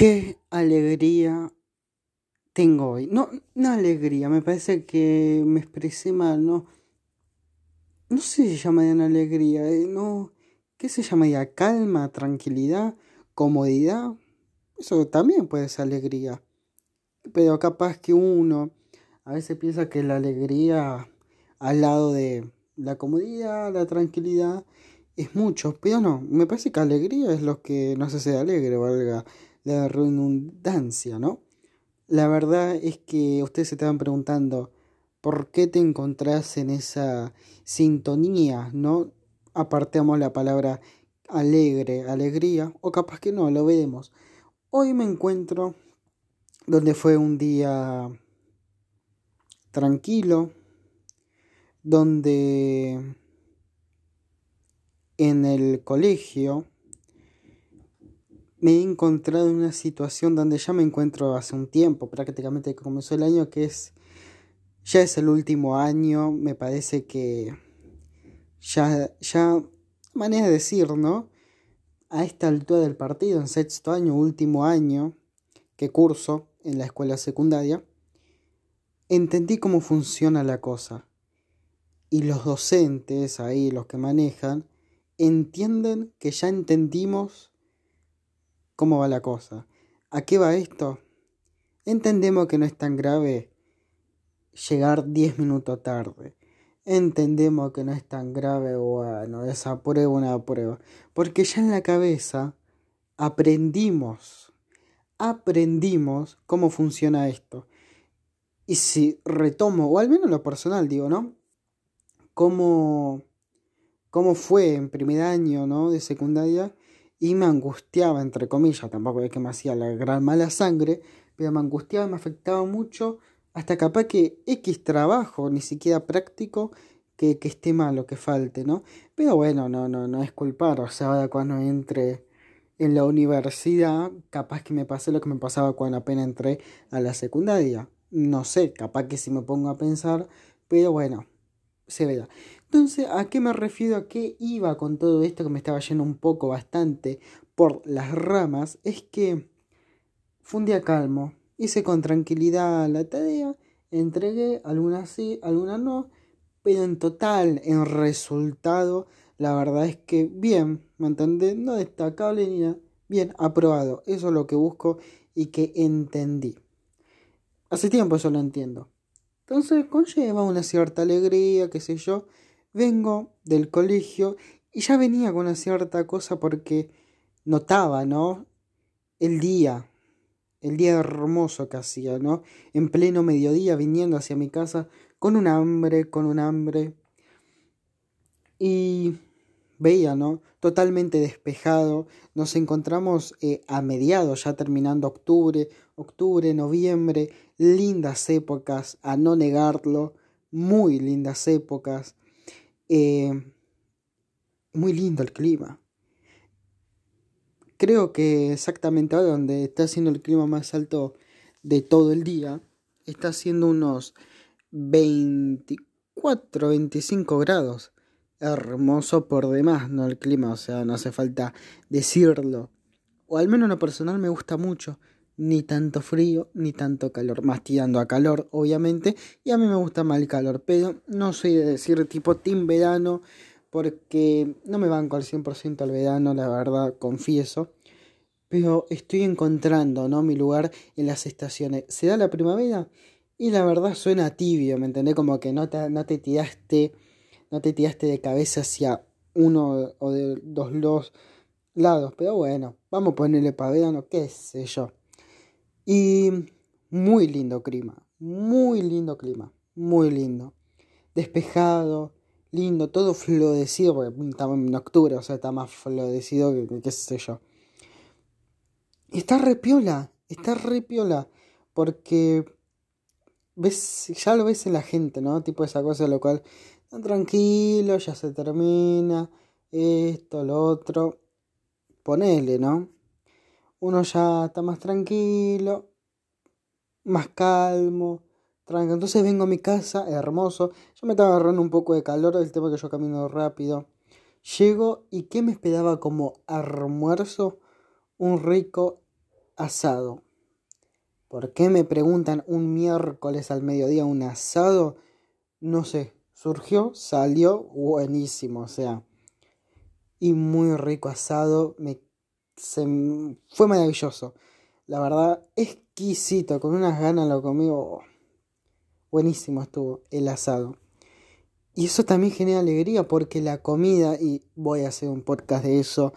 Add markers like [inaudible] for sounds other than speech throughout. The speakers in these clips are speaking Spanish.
Qué alegría tengo hoy. No, no alegría, me parece que me expresé mal, no. No sé si se llama de alegría, eh, no. ¿Qué se llamaría? Calma, tranquilidad, comodidad. Eso también puede ser alegría. Pero capaz que uno a veces piensa que la alegría al lado de la comodidad, la tranquilidad, es mucho. Pero no, me parece que alegría es lo que nos hace alegre, valga la redundancia, ¿no? La verdad es que ustedes se estaban preguntando por qué te encontrás en esa sintonía, ¿no? Apartemos la palabra alegre, alegría, o capaz que no, lo veremos. Hoy me encuentro donde fue un día tranquilo, donde en el colegio me he encontrado en una situación donde ya me encuentro hace un tiempo, prácticamente que comenzó el año, que es, ya es el último año, me parece que ya, ya, manera de decir, ¿no? A esta altura del partido, en sexto año, último año que curso en la escuela secundaria, entendí cómo funciona la cosa. Y los docentes ahí, los que manejan, entienden que ya entendimos cómo va la cosa. ¿A qué va esto? Entendemos que no es tan grave llegar 10 minutos tarde. Entendemos que no es tan grave, bueno, esa prueba, una prueba. Porque ya en la cabeza aprendimos, aprendimos cómo funciona esto. Y si retomo, o al menos lo personal digo, ¿no? Cómo, cómo fue en primer año, ¿no? De secundaria y me angustiaba, entre comillas, tampoco es que me hacía la gran mala sangre, pero me angustiaba, me afectaba mucho, hasta capaz que X trabajo, ni siquiera práctico, que, que esté malo, que falte, ¿no? Pero bueno, no, no, no es culpar, o sea, ahora cuando entre en la universidad, capaz que me pase lo que me pasaba cuando apenas entré a la secundaria. No sé, capaz que si me pongo a pensar, pero bueno, se verá. Entonces, ¿a qué me refiero? ¿A qué iba con todo esto que me estaba yendo un poco bastante por las ramas? Es que fue un día calmo, hice con tranquilidad la tarea, entregué, algunas sí, algunas no, pero en total, en resultado, la verdad es que bien, ¿me entendés? No destacable ni nada, bien, aprobado, eso es lo que busco y que entendí. Hace tiempo eso lo entiendo. Entonces conlleva una cierta alegría, qué sé yo, vengo del colegio y ya venía con una cierta cosa porque notaba, ¿no? El día, el día hermoso que hacía, ¿no? En pleno mediodía viniendo hacia mi casa con un hambre, con un hambre. Y veía, ¿no? Totalmente despejado. Nos encontramos eh, a mediados, ya terminando octubre, octubre, noviembre, lindas épocas, a no negarlo, muy lindas épocas. Eh, muy lindo el clima. Creo que exactamente ahora donde está siendo el clima más alto de todo el día, está haciendo unos 24, 25 grados. Hermoso por demás, ¿no? El clima, o sea, no hace falta decirlo. O al menos en lo personal me gusta mucho ni tanto frío ni tanto calor, más tirando a calor obviamente, y a mí me gusta más el calor, pero no soy de decir tipo team verano, porque no me banco al 100% al verano, la verdad, confieso, pero estoy encontrando, ¿no? Mi lugar en las estaciones. Se da la primavera y la verdad suena tibio, ¿me entendés? Como que no te, no te tiraste, no te tiraste de cabeza hacia uno o de los dos lados, pero bueno, vamos a ponerle para verano, qué sé yo. Y muy lindo clima, muy lindo clima, muy lindo. Despejado, lindo, todo florecido, porque estamos en octubre, o sea, está más florecido que qué sé yo. está re piola, está re piola, porque ves, ya lo ves en la gente, ¿no? Tipo esa cosa, lo cual, tranquilo, ya se termina, esto, lo otro, ponele, ¿no? Uno ya está más tranquilo, más calmo, tranquilo. Entonces vengo a mi casa, hermoso. Yo me estaba agarrando un poco de calor, el tema que yo camino rápido. Llego y ¿qué me esperaba como almuerzo? Un rico asado. ¿Por qué me preguntan un miércoles al mediodía un asado? No sé, surgió, salió buenísimo, o sea, y muy rico asado, me, fue maravilloso. La verdad, exquisito, con unas ganas lo comí. Oh, buenísimo estuvo el asado. Y eso también genera alegría porque la comida, y voy a hacer un podcast de eso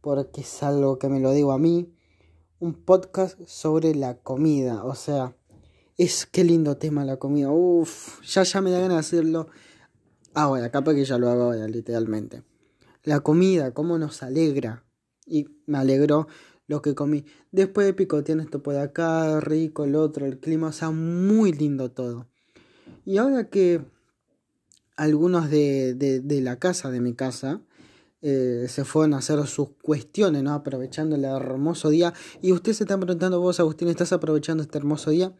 porque es algo que me lo digo a mí, un podcast sobre la comida, o sea, es qué lindo tema la comida, uff, ya ya me da ganas de hacerlo ahora, capaz que ya lo hago literalmente. La comida, cómo nos alegra, y me alegró lo que comí. Después de picotear esto por acá, rico, el otro, el clima, o sea, muy lindo todo. Y ahora que algunos de, de, la casa, de mi casa, eh, se fueron a hacer sus cuestiones, ¿no? Aprovechando el hermoso día. Y usted se está preguntando, vos, Agustín, ¿estás aprovechando este hermoso día?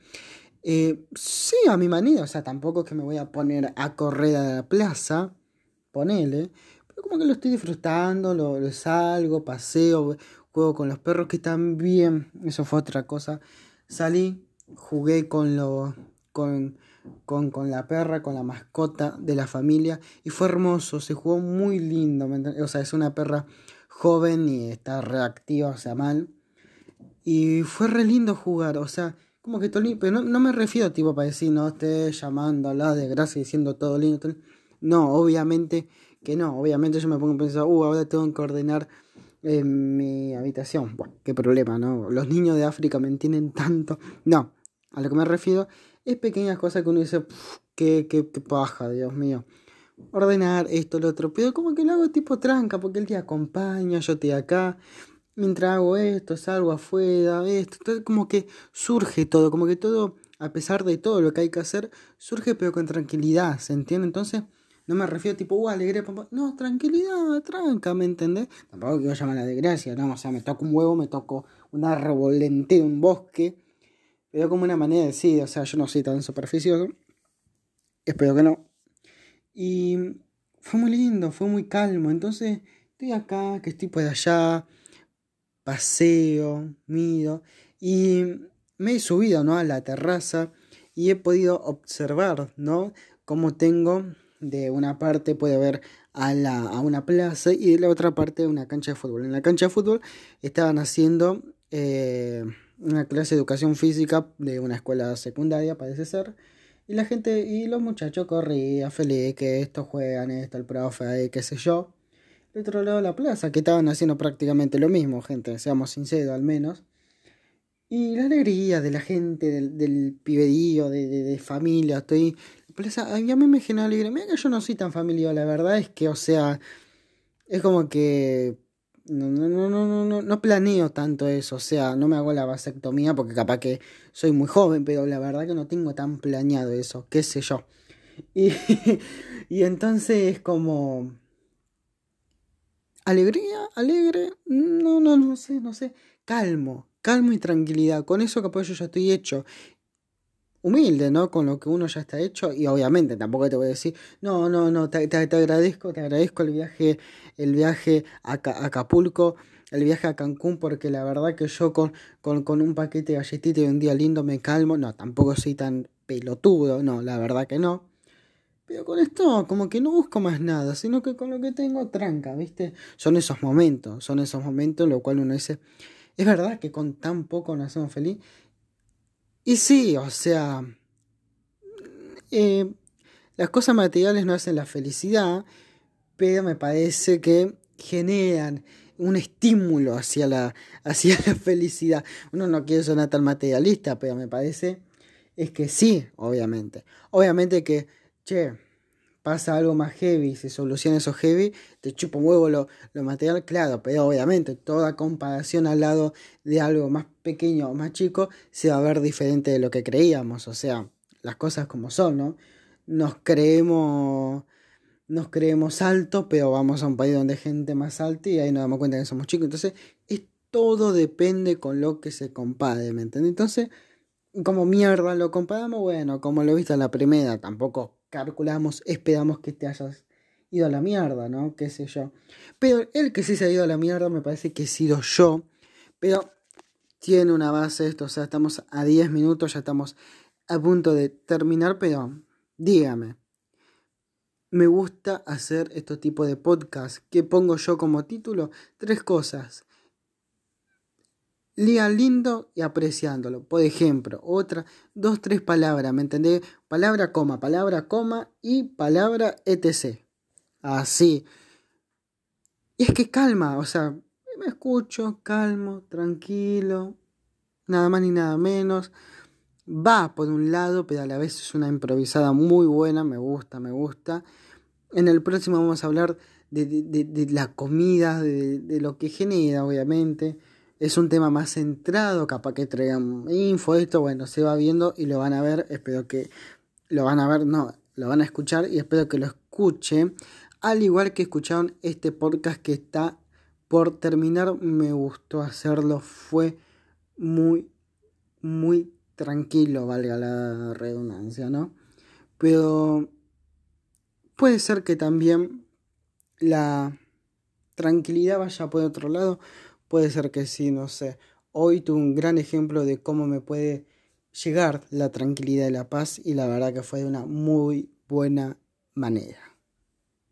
Eh, sí, a mi manera, o sea, tampoco es que me voy a poner a correr a la plaza, ponele, como que lo estoy disfrutando, lo, salgo, paseo, juego con los perros que bien, eso fue otra cosa. Salí, jugué con lo, con, con, con, la perra, con la mascota de la familia y fue hermoso, se jugó muy lindo, o sea, es una perra joven y está reactiva, o sea, mal. Y fue re lindo jugar, o sea, como que todo lindo, pero no, no me refiero tipo para decir, no esté llamando a la desgracia diciendo todo lindo, No, obviamente que no, obviamente yo me pongo a pensar, uh, ahora tengo que ordenar en mi habitación. Qué problema, ¿no? Los niños de África me entienden tanto. No, a lo que me refiero es pequeñas cosas que uno dice, qué, qué, qué paja, Dios mío. Ordenar esto, lo otro. Pero como que lo hago tipo tranca, porque él te acompaña, yo estoy acá. Mientras hago esto, salgo afuera, esto. como que surge todo, como que todo, a pesar de todo lo que hay que hacer, surge pero con tranquilidad, ¿se entiende? Entonces no me refiero tipo, uh, alegría. No, tranquilidad, tranca, ¿me entendés? Tampoco quiero llamar la desgracia, ¿no? O sea, me toco un huevo, me toco un árbol entero, un bosque. Pero como una manera de decir, o sea, yo no soy tan superficioso. Espero que no. Y fue muy lindo, fue muy calmo. Entonces, estoy acá, que estoy por allá, paseo, miro. Y me he subido, ¿no? A la terraza y he podido observar, ¿no? Cómo tengo de una parte puede ver a, la, a una plaza y de la otra parte una cancha de fútbol. En la cancha de fútbol estaban haciendo eh, una clase de educación física de una escuela secundaria, parece ser. Y la gente y los muchachos corrían feliz que esto juegan, esto, el profe, qué sé yo. De otro lado de la plaza, que estaban haciendo prácticamente lo mismo, gente, seamos sinceros al menos. Y la alegría de la gente, del, del de, de, de familia, estoy a mí me genera alegría. Mira que yo no soy tan familiar, la verdad es que, o sea, es como que no, no, no, no, no, no planeo tanto eso, o sea, no me hago la vasectomía porque capaz que soy muy joven, pero la verdad que no tengo tan planeado eso, qué sé yo. Y, [laughs] y entonces es como... Alegría, alegre, no, no, no sé, no sé, calmo, calmo y tranquilidad, con eso capaz yo ya estoy hecho humilde, ¿no? Con lo que uno ya está hecho y obviamente tampoco te voy a decir, no, no, no, te, agradezco, te agradezco el viaje, el viaje a, Acapulco, el viaje a Cancún, porque la verdad que yo con, con, un paquete de galletitas y un día lindo me calmo, no, tampoco soy tan pelotudo, no, la verdad que no. Pero con esto como que no busco más nada, sino que con lo que tengo tranca, ¿viste? Son esos momentos, son esos momentos en los cuales uno dice, es verdad que con tan poco nos hacemos feliz y sí, o sea, eh, las cosas materiales no hacen la felicidad, pero me parece que generan un estímulo hacia la, [laughs] hacia la felicidad. Uno no quiere sonar tan materialista, pero me parece es que sí, obviamente. Obviamente que, che, pasa algo más heavy, se soluciona eso heavy, te chupa un huevo lo, material, claro, pero obviamente toda comparación al lado de algo más pequeño o más chico se va a ver diferente de lo que creíamos, o sea, las cosas como son, ¿no? Nos creemos nos creemos altos, pero vamos a un país donde hay gente más alta y ahí nos damos cuenta que somos chicos. Entonces, es, todo depende con lo que se compare, ¿me entiendes? Entonces, como mierda lo comparamos, bueno, como lo viste en la primera, tampoco calculamos, esperamos que te hayas ido a la mierda, ¿no? Qué sé yo. Pero el que sí se ha ido a la mierda me parece que he sido yo. Pero tiene una base esto, o sea, estamos a 10 minutos, ya estamos a punto de terminar, pero dígame, me gusta hacer este tipo de podcast. ¿Qué pongo yo como título? Tres cosas. Lía lindo y apreciándolo. Por ejemplo, otra, dos, tres palabras, ¿me entendés? Palabra, coma, palabra, coma y palabra, etc. Así. Y es que calma, o sea, me escucho, calmo, tranquilo, nada más ni nada menos. Va por un lado, pero a la vez es una improvisada muy buena, me gusta, me gusta. En el próximo vamos a hablar de, la comida, de, lo que genera, obviamente. Es un tema más centrado, capaz que traigan info, esto, bueno, se va viendo y lo van a ver. Espero que lo van a ver, no, lo van a escuchar y espero que lo escuchen. Al igual que escucharon este podcast que está por terminar, me gustó hacerlo, fue muy, muy tranquilo, valga la redundancia, ¿no? Pero Puede ser que también la tranquilidad vaya por otro lado. Puede ser que sí, no sé. Hoy tuve un gran ejemplo de cómo me puede llegar la tranquilidad y la paz y la verdad que fue de una muy buena manera.